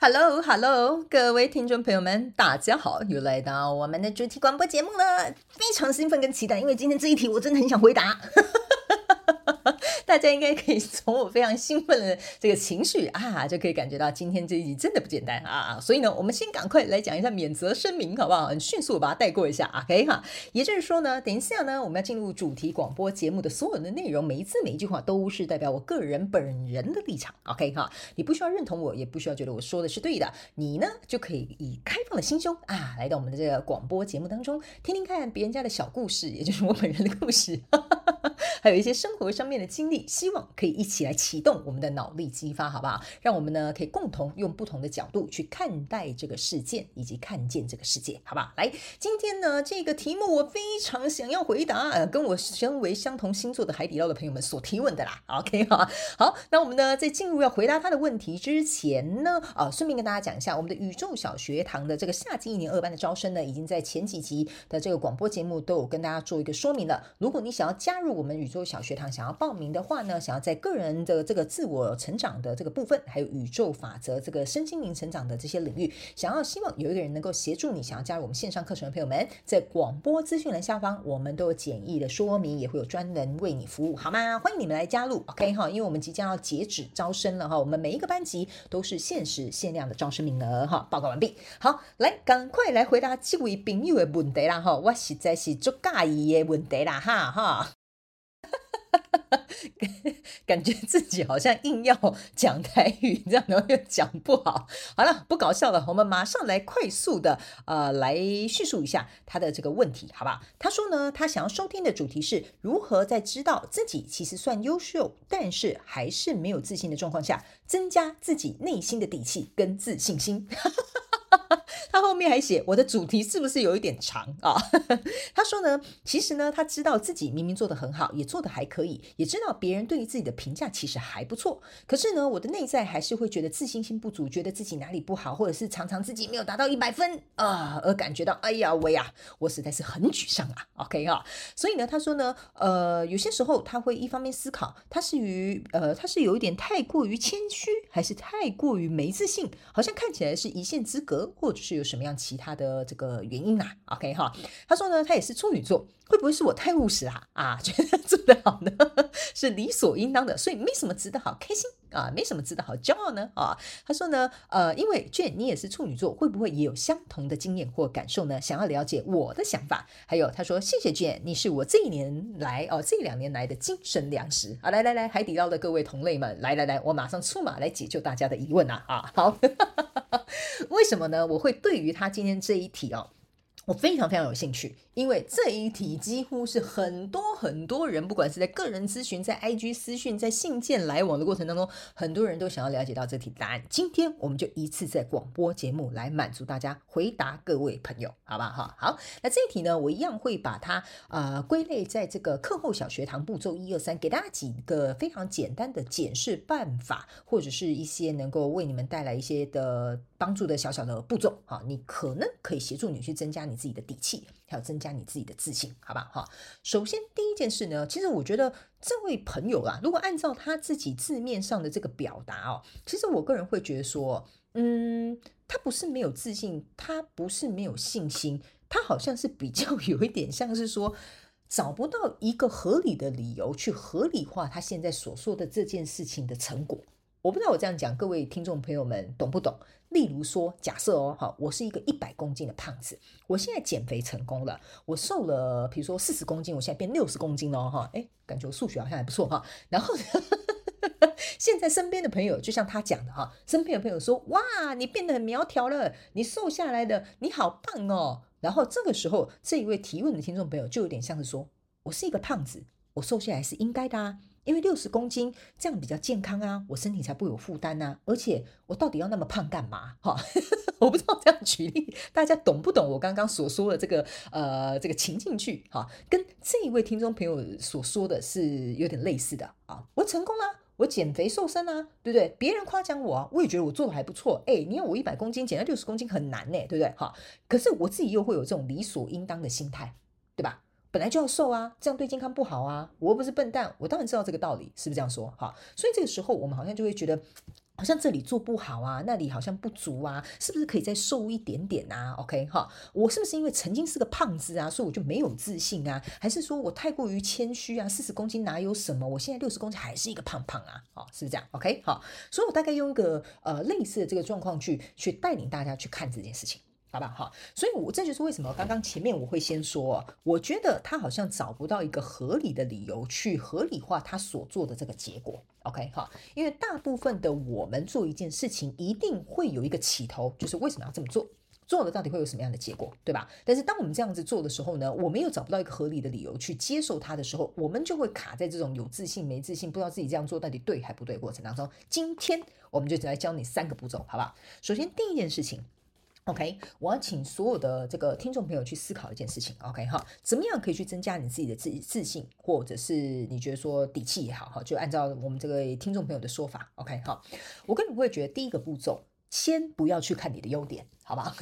Hello，Hello，各位听众朋友们，大家好，又来到我们的主题广播节目了，非常兴奋跟期待，因为今天这一题我真的很想回答。大家应该可以 从我非常兴奋的这个情绪啊，就可以感觉到今天这一集真的不简单啊！所以呢，我们先赶快来讲一下免责声明，好不好？很迅速把它带过一下，OK 哈。也就是说呢，等一下呢，我们要进入主题广播节目的所有的内容，每一字每一句话都是代表我个人本人的立场，OK 哈。你不需要认同我，也不需要觉得我说的是对的，你呢就可以以开放的心胸啊，来到我们的这个广播节目当中，听听看别人家的小故事，也就是我本人的故事。还有一些生活上面的经历，希望可以一起来启动我们的脑力激发，好不好？让我们呢可以共同用不同的角度去看待这个事件，以及看见这个世界，好不好？来，今天呢这个题目我非常想要回答，呃，跟我身为相同星座的海底捞的朋友们所提问的啦。OK 哈，好，那我们呢在进入要回答他的问题之前呢，啊、顺便跟大家讲一下，我们的宇宙小学堂的这个夏季一年二班的招生呢，已经在前几集的这个广播节目都有跟大家做一个说明了。如果你想要加入我们宇宙小学堂想要报名的话呢，想要在个人的这个自我成长的这个部分，还有宇宙法则这个身心灵成长的这些领域，想要希望有一个人能够协助你，想要加入我们线上课程的朋友们，在广播资讯栏下方，我们都有简易的说明，也会有专人为你服务，好吗？欢迎你们来加入，OK 哈，因为我们即将要截止招生了哈，我们每一个班级都是限时限量的招生名额哈，报告完毕。好，来赶快来回答这位朋友的问题啦哈，我实在是足介意的问题啦哈哈。哈 感觉自己好像硬要讲台语，这样然后又讲不好。好了，不搞笑了，我们马上来快速的呃来叙述一下他的这个问题，好不好？他说呢，他想要收听的主题是如何在知道自己其实算优秀，但是还是没有自信的状况下，增加自己内心的底气跟自信心。他后面还写，我的主题是不是有一点长啊？他说呢，其实呢，他知道自己明明做得很好，也做得还可以，也知道别人对于自己的评价其实还不错。可是呢，我的内在还是会觉得自信心不足，觉得自己哪里不好，或者是常常自己没有达到一百分啊，而感觉到哎呀喂呀，我实在是很沮丧啊。OK 啊，所以呢，他说呢，呃，有些时候他会一方面思考，他是于呃，他是有一点太过于谦虚，还是太过于没自信，好像看起来是一线之隔，或者是有什么样其他的这个原因啊？OK 哈，他说呢，他也是处女座，会不会是我太务实啊？啊，觉得做得好呢，是理所应当的，所以没什么值得好开心啊，没什么值得好骄傲呢啊？他说呢，呃，因为 Jhen 你也是处女座，会不会也有相同的经验或感受呢？想要了解我的想法。还有他说，谢谢 Jhen，你是我这一年来哦，这两年来的精神粮食啊！来来来，海底捞的各位同类们，来来来，我马上出马来解救大家的疑问啊！啊，好。为什么呢？我会对于他今天这一题哦，我非常非常有兴趣。因为这一题几乎是很多很多人，不管是在个人咨询、在 IG 私讯、在信件来往的过程当中，很多人都想要了解到这题答案。今天我们就一次在广播节目来满足大家，回答各位朋友，好吧？哈，好。那这一题呢，我一样会把它呃归类在这个课后小学堂步骤一二三，给大家几个非常简单的检视办法，或者是一些能够为你们带来一些的帮助的小小的步骤。哈，你可能可以协助你去增加你自己的底气，还有增加。你自己的自信，好吧？哈，首先第一件事呢，其实我觉得这位朋友啊，如果按照他自己字面上的这个表达哦，其实我个人会觉得说，嗯，他不是没有自信，他不是没有信心，他好像是比较有一点像是说，找不到一个合理的理由去合理化他现在所说的这件事情的成果。我不知道我这样讲，各位听众朋友们懂不懂？例如说，假设哦，好，我是一个一百公斤的胖子，我现在减肥成功了，我瘦了，比如说四十公斤，我现在变六十公斤了哈，诶，感觉我数学好像还不错哈。然后呢，现在身边的朋友就像他讲的哈，身边的朋友说，哇，你变得很苗条了，你瘦下来的，你好棒哦。然后这个时候，这一位提问的听众朋友就有点像是说，我是一个胖子，我瘦下来是应该的啊。因为六十公斤这样比较健康啊，我身体才不有负担呐。而且我到底要那么胖干嘛？哈，我不知道这样举例大家懂不懂我刚刚所说的这个呃这个情境剧？哈，跟这一位听众朋友所说的是有点类似的啊。我成功了。我减肥瘦身啊，对不对？别人夸奖我啊，我也觉得我做的还不错。哎，你要我一百公斤减到六十公斤很难呢，对不对？哈，可是我自己又会有这种理所应当的心态，对吧？本来就要瘦啊，这样对健康不好啊。我又不是笨蛋，我当然知道这个道理，是不是这样说？哈，所以这个时候我们好像就会觉得。好像这里做不好啊，那里好像不足啊，是不是可以再瘦一点点啊？OK 哈，我是不是因为曾经是个胖子啊，所以我就没有自信啊？还是说我太过于谦虚啊？四十公斤哪有什么？我现在六十公斤还是一个胖胖啊？哦，是不是这样？OK 好，所以我大概用一个呃类似的这个状况去去带领大家去看这件事情。好吧，好，所以，我这就是为什么刚刚前面我会先说，我觉得他好像找不到一个合理的理由去合理化他所做的这个结果。OK，好，因为大部分的我们做一件事情，一定会有一个起头，就是为什么要这么做，做了到底会有什么样的结果，对吧？但是当我们这样子做的时候呢，我们又找不到一个合理的理由去接受它的时候，我们就会卡在这种有自信没自信，不知道自己这样做到底对还不对过程当中。今天我们就只来教你三个步骤，好不好？首先第一件事情。OK，我要请所有的这个听众朋友去思考一件事情。OK 哈，怎么样可以去增加你自己的自自信，或者是你觉得说底气也好哈，就按照我们这个听众朋友的说法，OK 哈，我个人会觉得第一个步骤，先不要去看你的优点，好吧？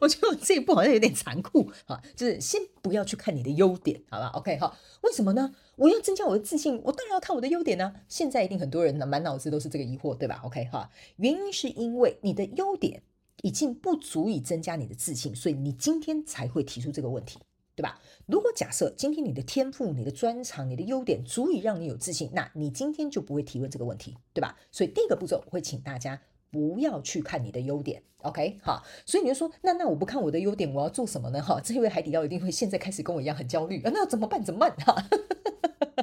我觉得我这一步好像有点残酷啊，就是先不要去看你的优点，好吧？OK 哈，为什么呢？我要增加我的自信，我当然要看我的优点呢。现在一定很多人呢满脑子都是这个疑惑，对吧？OK 哈，原因是因为你的优点已经不足以增加你的自信，所以你今天才会提出这个问题，对吧？如果假设今天你的天赋、你的专长、你的优点足以让你有自信，那你今天就不会提问这个问题，对吧？所以第一个步骤，我会请大家。不要去看你的优点，OK，好，所以你就说，那那我不看我的优点，我要做什么呢？哈，这位海底捞一定会现在开始跟我一样很焦虑啊，那怎么办？怎么办？哈，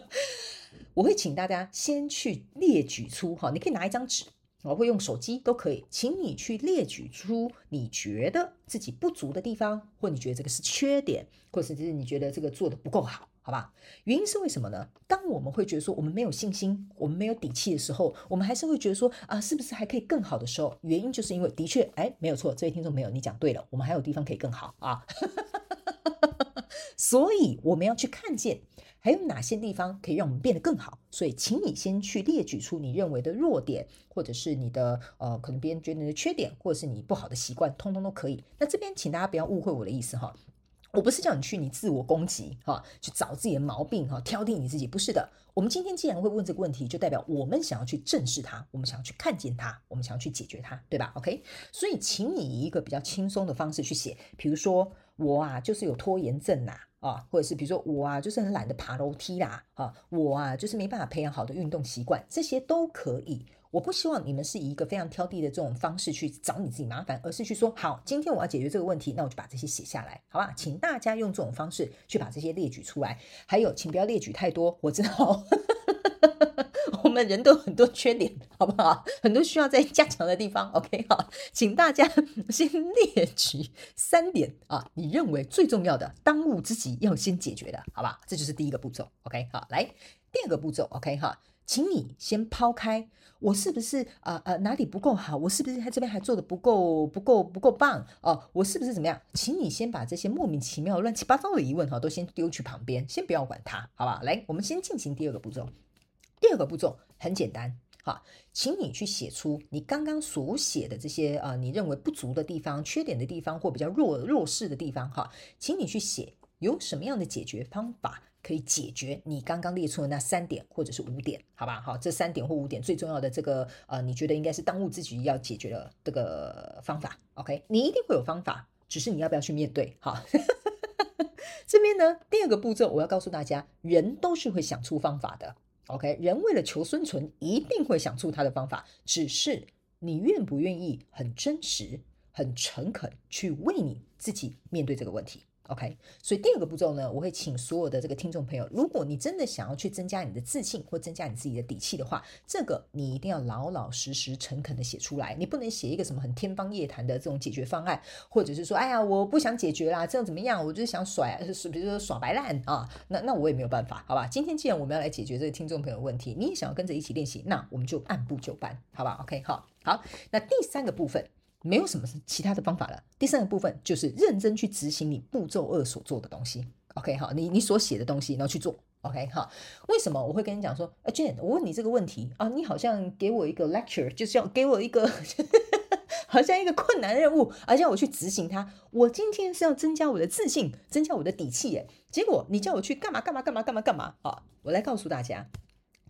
我会请大家先去列举出，哈，你可以拿一张纸，我会用手机都可以，请你去列举出你觉得自己不足的地方，或你觉得这个是缺点，或者是你觉得这个做得不够好。好吧，原因是为什么呢？当我们会觉得说我们没有信心，我们没有底气的时候，我们还是会觉得说啊，是不是还可以更好的时候？原因就是因为的确，哎，没有错，这位听众没有，你讲对了，我们还有地方可以更好啊。所以我们要去看见还有哪些地方可以让我们变得更好。所以，请你先去列举出你认为的弱点，或者是你的呃，可能别人觉得你的缺点，或者是你不好的习惯，通通都可以。那这边请大家不要误会我的意思哈。我不是叫你去你自我攻击哈，去找自己的毛病哈，挑剔你自己，不是的。我们今天既然会问这个问题，就代表我们想要去正视它，我们想要去看见它，我们想要去解决它，对吧？OK，所以请你以一个比较轻松的方式去写，比如说我啊，就是有拖延症呐，啊，或者是比如说我啊，就是很懒得爬楼梯啦，啊，我啊，就是没办法培养好的运动习惯，这些都可以。我不希望你们是以一个非常挑剔的这种方式去找你自己麻烦，而是去说好，今天我要解决这个问题，那我就把这些写下来，好吧？请大家用这种方式去把这些列举出来。还有，请不要列举太多，我知道 我们人都很多缺点，好不好？很多需要再加强的地方。OK，好，请大家 先列举三点啊，你认为最重要的当务之急要先解决的，好吧？这就是第一个步骤。OK，好，来第二个步骤。OK，哈。请你先抛开我是不是啊呃，呃哪里不够好？我是不是在这边还做得不够不够不够棒哦？我是不是怎么样？请你先把这些莫名其妙乱七八糟的疑问哈都先丢去旁边，先不要管它，好吧？来，我们先进行第二个步骤。第二个步骤很简单，哈，请你去写出你刚刚所写的这些啊、呃，你认为不足的地方、缺点的地方或比较弱弱势的地方，哈，请你去写有什么样的解决方法。可以解决你刚刚列出的那三点或者是五点，好吧？好，这三点或五点最重要的这个呃，你觉得应该是当务之急要解决的这个方法，OK？你一定会有方法，只是你要不要去面对？好，这边呢，第二个步骤我要告诉大家，人都是会想出方法的，OK？人为了求生存，一定会想出他的方法，只是你愿不愿意很真实、很诚恳去为你自己面对这个问题。OK，所以第二个步骤呢，我会请所有的这个听众朋友，如果你真的想要去增加你的自信或增加你自己的底气的话，这个你一定要老老实实、诚恳的写出来。你不能写一个什么很天方夜谭的这种解决方案，或者是说，哎呀，我不想解决啦，这样怎么样？我就是想甩，是比如说耍白烂啊，那那我也没有办法，好吧？今天既然我们要来解决这个听众朋友问题，你也想要跟着一起练习，那我们就按部就班，好吧？OK，好，好，那第三个部分。没有什么其他的方法了。第三个部分就是认真去执行你步骤二所做的东西。OK，好，你你所写的东西，然后去做。OK，好。为什么我会跟你讲说，啊，Jhen，我问你这个问题啊，你好像给我一个 lecture，就是要给我一个 好像一个困难任务，而且我去执行它。我今天是要增加我的自信，增加我的底气，耶。结果你叫我去干嘛干嘛干嘛干嘛干嘛啊？我来告诉大家。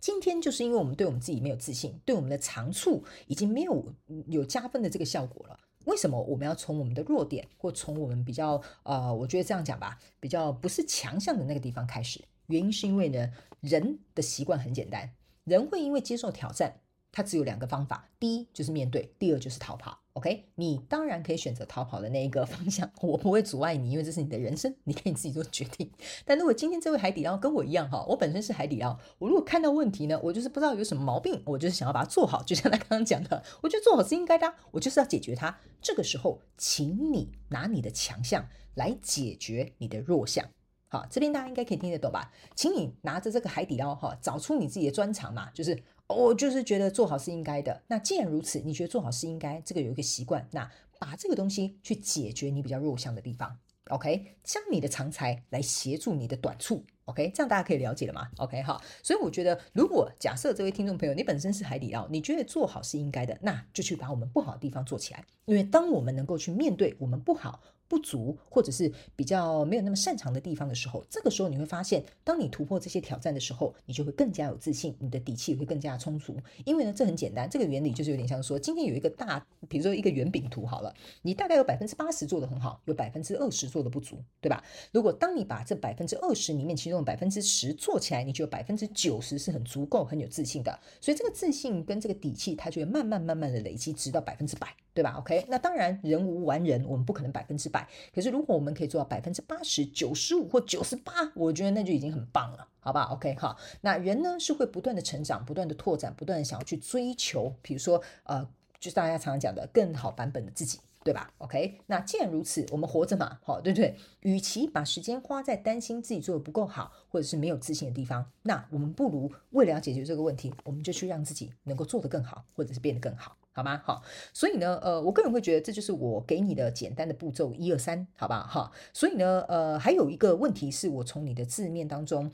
今天就是因为我们对我们自己没有自信，对我们的长处已经没有有加分的这个效果了。为什么我们要从我们的弱点，或从我们比较呃，我觉得这样讲吧，比较不是强项的那个地方开始？原因是因为呢，人的习惯很简单，人会因为接受挑战。它只有两个方法，第一就是面对，第二就是逃跑。OK，你当然可以选择逃跑的那一个方向，我不会阻碍你，因为这是你的人生，你可以自己做决定。但如果今天这位海底捞跟我一样哈，我本身是海底捞，我如果看到问题呢，我就是不知道有什么毛病，我就是想要把它做好，就像他刚刚讲的，我觉得做好是应该的，我就是要解决它。这个时候，请你拿你的强项来解决你的弱项。好，这边大家应该可以听得懂吧？请你拿着这个海底捞哈，找出你自己的专长嘛，就是。我就是觉得做好是应该的。那既然如此，你觉得做好是应该，这个有一个习惯，那把这个东西去解决你比较弱项的地方，OK？将你的长才来协助你的短处，OK？这样大家可以了解了吗？OK？好，所以我觉得，如果假设这位听众朋友你本身是海底捞，你觉得做好是应该的，那就去把我们不好的地方做起来，因为当我们能够去面对我们不好。不足，或者是比较没有那么擅长的地方的时候，这个时候你会发现，当你突破这些挑战的时候，你就会更加有自信，你的底气会更加充足。因为呢，这很简单，这个原理就是有点像说，今天有一个大，比如说一个圆饼图好了，你大概有百分之八十做得很好，有百分之二十做得不足，对吧？如果当你把这百分之二十里面其中的百分之十做起来，你就有百分之九十是很足够、很有自信的。所以这个自信跟这个底气，它就会慢慢慢慢的累积，直到百分之百，对吧？OK，那当然人无完人，我们不可能百分之百。可是，如果我们可以做到百分之八十、九十五或九十八，我觉得那就已经很棒了，好不好？OK，好。那人呢是会不断的成长、不断的拓展、不断的想要去追求，比如说，呃，就是大家常常讲的更好版本的自己，对吧？OK，那既然如此，我们活着嘛，好，对不对？与其把时间花在担心自己做的不够好，或者是没有自信的地方，那我们不如为了解决这个问题，我们就去让自己能够做得更好，或者是变得更好。好吗？好，所以呢，呃，我个人会觉得这就是我给你的简单的步骤一二三，好吧？哈，所以呢，呃，还有一个问题是我从你的字面当中，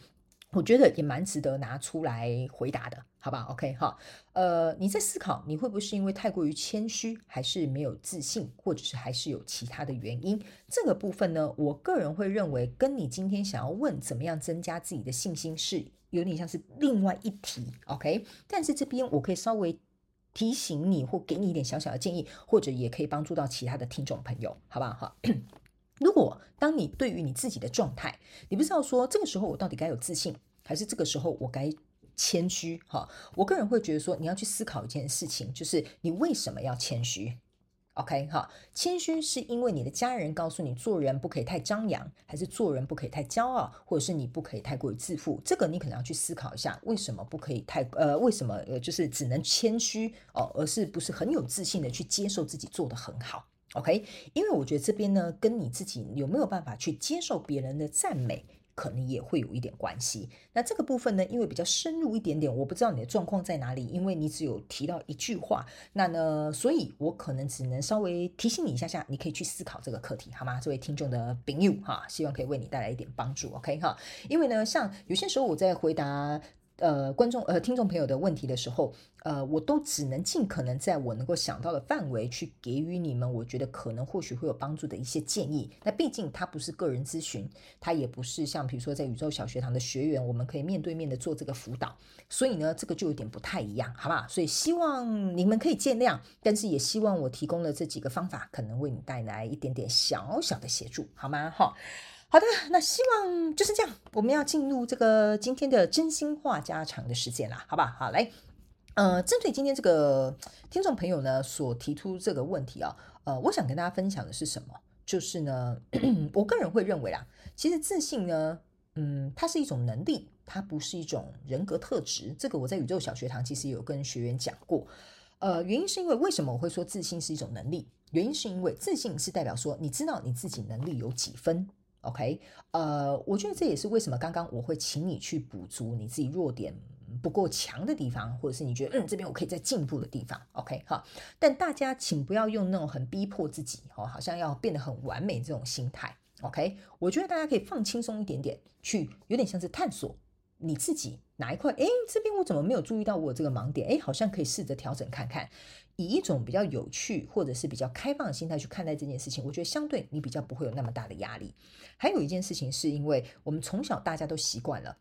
我觉得也蛮值得拿出来回答的，好吧？OK，哈，呃，你在思考你会不会是因为太过于谦虚，还是没有自信，或者是还是有其他的原因？这个部分呢，我个人会认为跟你今天想要问怎么样增加自己的信心是有点像是另外一题，OK？但是这边我可以稍微。提醒你或给你一点小小的建议，或者也可以帮助到其他的听众朋友，好不好？哈，如果当你对于你自己的状态，你不知道说这个时候我到底该有自信，还是这个时候我该谦虚？哈，我个人会觉得说，你要去思考一件事情，就是你为什么要谦虚？OK 哈，谦虚是因为你的家人告诉你做人不可以太张扬，还是做人不可以太骄傲，或者是你不可以太过于自负？这个你可能要去思考一下，为什么不可以太呃，为什么呃就是只能谦虚哦，而是不是很有自信的去接受自己做得很好？OK，因为我觉得这边呢，跟你自己有没有办法去接受别人的赞美。可能也会有一点关系。那这个部分呢，因为比较深入一点点，我不知道你的状况在哪里，因为你只有提到一句话，那呢，所以我可能只能稍微提醒你一下下，你可以去思考这个课题，好吗？这位听众的朋友哈，希望可以为你带来一点帮助，OK 哈？因为呢，像有些时候我在回答。呃，观众呃，听众朋友的问题的时候，呃，我都只能尽可能在我能够想到的范围去给予你们，我觉得可能或许会有帮助的一些建议。那毕竟它不是个人咨询，它也不是像比如说在宇宙小学堂的学员，我们可以面对面的做这个辅导，所以呢，这个就有点不太一样，好吧？所以希望你们可以见谅，但是也希望我提供的这几个方法，可能为你带来一点点小小的协助，好吗？哈。好的，那希望就是这样。我们要进入这个今天的真心话家常的时间啦，好吧？好，来，呃，针对今天这个听众朋友呢所提出这个问题啊，呃，我想跟大家分享的是什么？就是呢，我个人会认为啦，其实自信呢，嗯，它是一种能力，它不是一种人格特质。这个我在宇宙小学堂其实有跟学员讲过。呃，原因是因为为什么我会说自信是一种能力？原因是因为自信是代表说你知道你自己能力有几分，OK？呃，我觉得这也是为什么刚刚我会请你去补足你自己弱点不够强的地方，或者是你觉得嗯这边我可以再进步的地方，OK？好，但大家请不要用那种很逼迫自己哦，好像要变得很完美这种心态，OK？我觉得大家可以放轻松一点点，去有点像是探索。你自己哪一块？诶，这边我怎么没有注意到我这个盲点？诶，好像可以试着调整看看，以一种比较有趣或者是比较开放的心态去看待这件事情。我觉得相对你比较不会有那么大的压力。还有一件事情，是因为我们从小大家都习惯了，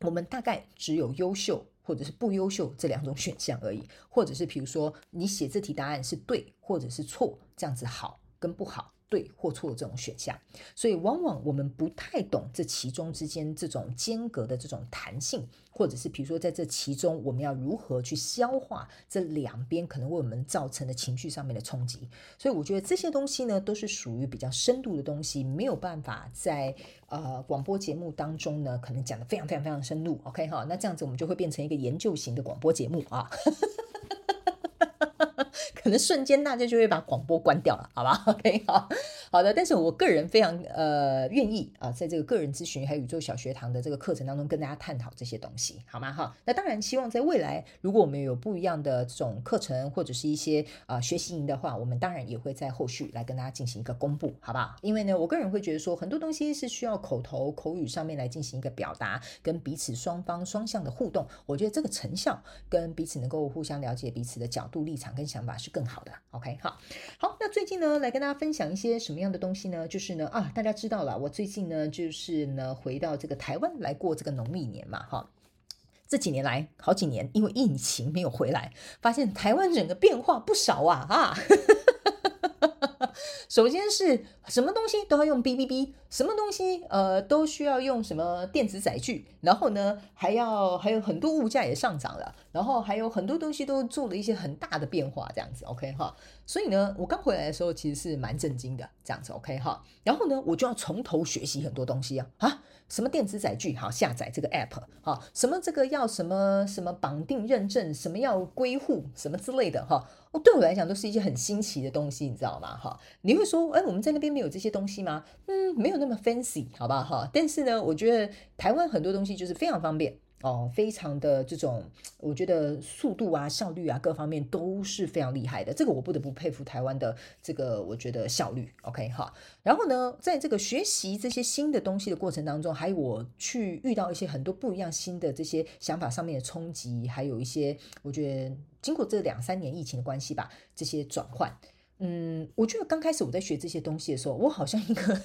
我们大概只有优秀或者是不优秀这两种选项而已，或者是比如说你写这题答案是对或者是错，这样子好跟不好。对或错的这种选项，所以往往我们不太懂这其中之间这种间隔的这种弹性，或者是比如说在这其中我们要如何去消化这两边可能为我们造成的情绪上面的冲击。所以我觉得这些东西呢，都是属于比较深度的东西，没有办法在呃广播节目当中呢，可能讲得非常非常非常深入。OK 哈，那这样子我们就会变成一个研究型的广播节目啊。可能瞬间大家就会把广播关掉了，好吧？OK，好好的。但是我个人非常呃愿意啊，在这个个人咨询还有宇宙小学堂的这个课程当中跟大家探讨这些东西，好吗？哈，那当然希望在未来，如果我们有不一样的这种课程或者是一些啊、呃、学习营的话，我们当然也会在后续来跟大家进行一个公布，好不好？因为呢，我个人会觉得说很多东西是需要口头口语上面来进行一个表达，跟彼此双方双向的互动，我觉得这个成效跟彼此能够互相了解彼此的角度立场跟想法是更好的，OK，好，好，那最近呢，来跟大家分享一些什么样的东西呢？就是呢，啊，大家知道了，我最近呢，就是呢，回到这个台湾来过这个农历年嘛，哈，这几年来，好几年，因为疫情没有回来，发现台湾整个变化不少啊，啊。首先是什么东西都要用 B B B，，什么东西呃都需要用什么电子载具，然后呢还要还有很多物价也上涨了，然后还有很多东西都做了一些很大的变化，这样子 OK 哈，所以呢我刚回来的时候其实是蛮震惊的，这样子 OK 哈，然后呢我就要从头学习很多东西啊啊。什么电子载具好下载这个 app 哈？什么这个要什么什么绑定认证？什么要归户？什么之类的哈？对我来讲都是一些很新奇的东西，你知道吗？哈，你会说，哎，我们在那边没有这些东西吗？嗯，没有那么 fancy，好吧哈。但是呢，我觉得台湾很多东西就是非常方便。哦，非常的这种，我觉得速度啊、效率啊，各方面都是非常厉害的。这个我不得不佩服台湾的这个，我觉得效率 OK 哈。然后呢，在这个学习这些新的东西的过程当中，还有我去遇到一些很多不一样新的这些想法上面的冲击，还有一些我觉得经过这两三年疫情的关系吧，这些转换，嗯，我觉得刚开始我在学这些东西的时候，我好像一个。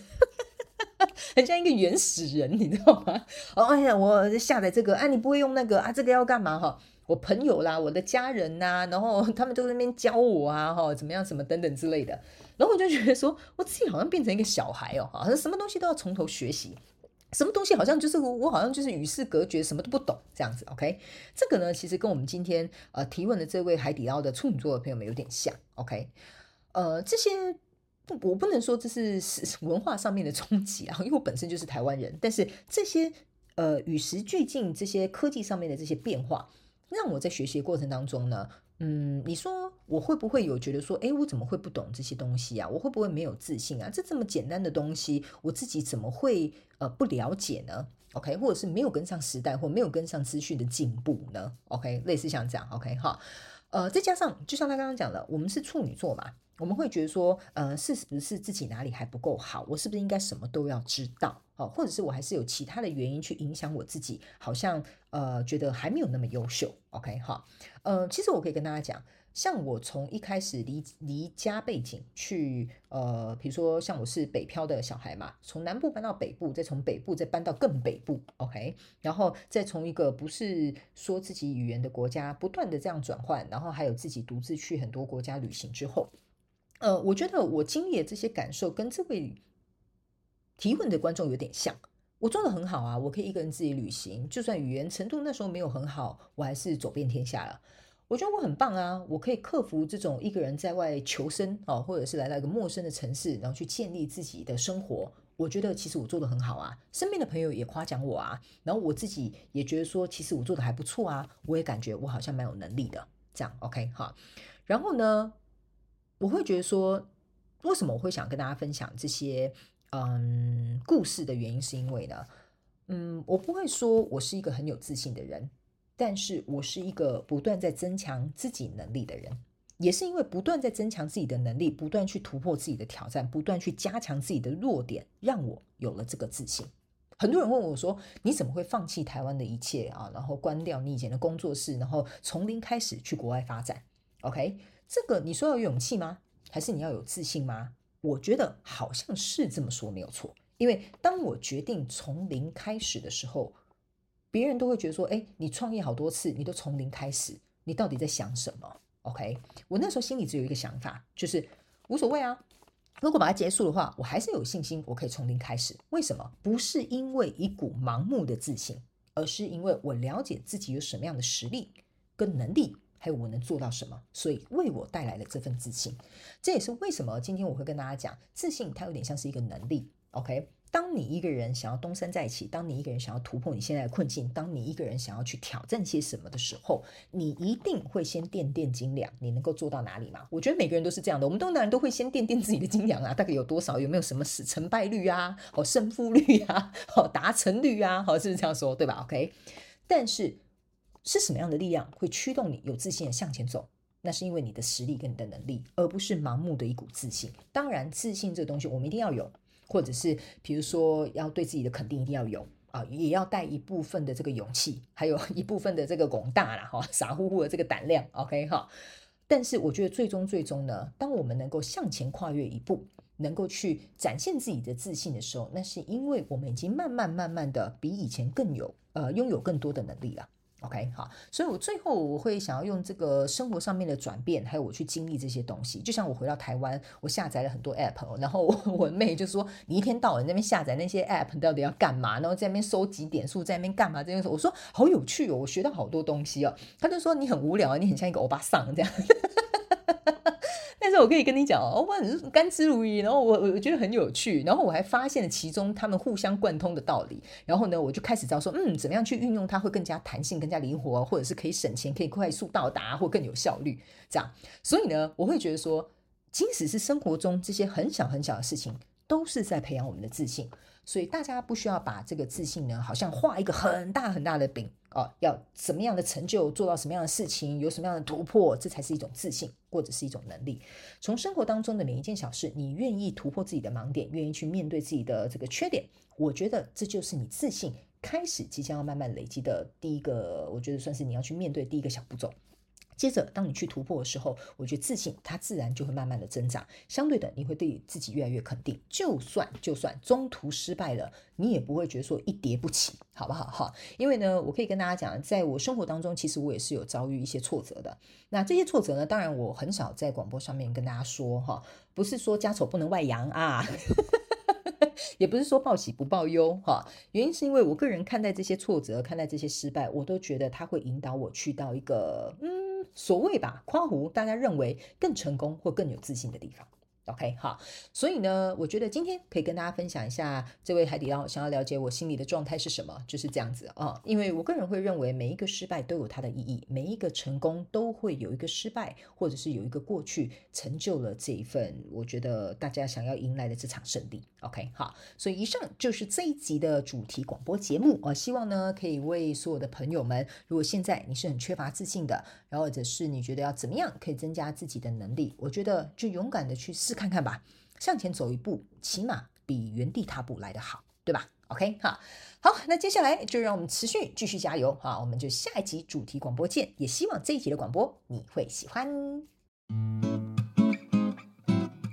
很像一个原始人，你知道吗？哦，哎呀，我下载这个，啊，你不会用那个啊，这个要干嘛哈？我朋友啦，我的家人呐，然后 他们都在那边教我啊，哈，怎么样，什么等等之类的。然后我就觉得说，我自己好像变成一个小孩哦，好像什么东西都要从头学习，什么东西好像就是我，我好像就是与世隔绝，什么都不懂这样子。OK，这个呢，其实跟我们今天呃提问的这位海底捞的处女座的朋友们有点像。OK，呃，这些。我不能说这是 文化上面的冲击啊，因为我本身就是台湾人。但是这些呃与时俱进，这些科技上面的这些变化，让我在学习过程当中呢，嗯，你说我会不会有觉得说，诶，我怎么会不懂这些东西啊？我会不会没有自信啊？这这么简单的东西，我自己怎么会呃不了解呢？OK，或者是没有跟上时代，或没有跟上资讯的进步呢？OK，类似像这样，OK 哈，呃，再加上就像他刚刚讲的，我们是处女座嘛。我们会觉得说，呃，是不是自己哪里还不够好？我是不是应该什么都要知道？哦，或者是我还是有其他的原因去影响我自己？好像呃，觉得还没有那么优秀。OK，好，呃，其实我可以跟大家讲，像我从一开始离离家背景去，呃，比如说像我是北漂的小孩嘛，从南部搬到北部，再从北部再搬到更北部，OK，然后再从一个不是说自己语言的国家，不断的这样转换，然后还有自己独自去很多国家旅行之后。呃，我觉得我经历的这些感受跟这位提问的观众有点像。我做的很好啊，我可以一个人自己旅行，就算语言程度那时候没有很好，我还是走遍天下了。我觉得我很棒啊，我可以克服这种一个人在外求生哦，或者是来到一个陌生的城市，然后去建立自己的生活。我觉得其实我做的很好啊，身边的朋友也夸奖我啊，然后我自己也觉得说，其实我做的还不错啊，我也感觉我好像蛮有能力的。这样 OK 哈，然后呢，我会觉得说，为什么我会想跟大家分享这些嗯故事的原因，是因为呢，嗯，我不会说我是一个很有自信的人。但是我是一个不断在增强自己能力的人，也是因为不断在增强自己的能力，不断去突破自己的挑战，不断去加强自己的弱点，让我有了这个自信。很多人问我说：“你怎么会放弃台湾的一切啊？然后关掉你以前的工作室，然后从零开始去国外发展？”OK，这个你说要有勇气吗？还是你要有自信吗？我觉得好像是这么说没有错，因为当我决定从零开始的时候。别人都会觉得说：“哎，你创业好多次，你都从零开始，你到底在想什么？”OK，我那时候心里只有一个想法，就是无所谓啊。如果把它结束的话，我还是有信心，我可以从零开始。为什么？不是因为一股盲目的自信，而是因为我了解自己有什么样的实力跟能力，还有我能做到什么，所以为我带来了这份自信。这也是为什么今天我会跟大家讲，自信它有点像是一个能力。OK。当你一个人想要东山再起，当你一个人想要突破你现在的困境，当你一个人想要去挑战些什么的时候，你一定会先掂掂斤两，你能够做到哪里吗？我觉得每个人都是这样的，我们东南人都会先掂掂自己的斤两啊，大概有多少，有没有什么死成败率啊，好胜负率啊，好达成率啊，好是不是这样说，对吧？OK，但是是什么样的力量会驱动你有自信的向前走？那是因为你的实力跟你的能力，而不是盲目的一股自信。当然，自信这个东西我们一定要有。或者是比如说要对自己的肯定一定要有啊，也要带一部分的这个勇气，还有一部分的这个广大啦哈，傻乎乎的这个胆量，OK 哈。但是我觉得最终最终呢，当我们能够向前跨越一步，能够去展现自己的自信的时候，那是因为我们已经慢慢慢慢的比以前更有呃拥有更多的能力了。OK，好，所以我最后我会想要用这个生活上面的转变，还有我去经历这些东西。就像我回到台湾，我下载了很多 App，然后我，我妹就说：“你一天到晚那边下载那些 App，到底要干嘛？然后在那边收集点数，在那边干嘛？”这样说，我说：“好有趣哦，我学到好多东西哦。”他就说：“你很无聊啊，你很像一个欧巴桑这样。”我可以跟你讲哦，我很甘之如饴，然后我我觉得很有趣，然后我还发现了其中他们互相贯通的道理，然后呢，我就开始知道说，嗯，怎么样去运用它会更加弹性、更加灵活，或者是可以省钱、可以快速到达或更有效率，这样。所以呢，我会觉得说，即使是生活中这些很小很小的事情，都是在培养我们的自信。所以大家不需要把这个自信呢，好像画一个很大很大的饼哦，要什么样的成就，做到什么样的事情，有什么样的突破，这才是一种自信，或者是一种能力。从生活当中的每一件小事，你愿意突破自己的盲点，愿意去面对自己的这个缺点，我觉得这就是你自信开始即将要慢慢累积的第一个，我觉得算是你要去面对第一个小步骤。接着，当你去突破的时候，我觉得自信它自然就会慢慢的增长。相对的，你会对自己越来越肯定。就算就算中途失败了，你也不会觉得说一跌不起，好不好？哈，因为呢，我可以跟大家讲，在我生活当中，其实我也是有遭遇一些挫折的。那这些挫折呢，当然我很少在广播上面跟大家说，哈，不是说家丑不能外扬啊。也不是说报喜不报忧哈，原因是因为我个人看待这些挫折，看待这些失败，我都觉得它会引导我去到一个，所谓吧，夸胡大家认为更成功或更有自信的地方。OK，好，所以呢，我觉得今天可以跟大家分享一下，这位海底捞想要了解我心里的状态是什么，就是这样子啊、因为我个人会认为，每一个失败都有它的意义，每一个成功都会有一个失败，或者是有一个过去成就了这一份，我觉得大家想要迎来的这场胜利。OK，好，所以以上就是这一集的主题广播节目。我希望呢，可以为所有的朋友们，如果现在你是很缺乏自信的，然后或者是你觉得要怎么样可以增加自己的能力，我觉得就勇敢的去试。看看吧，向前走一步，起码比原地踏步来得好，对吧？OK，好，好，那接下来就让我们持续继续加油啊！我们就下一集主题广播见，也希望这一集的广播你会喜欢。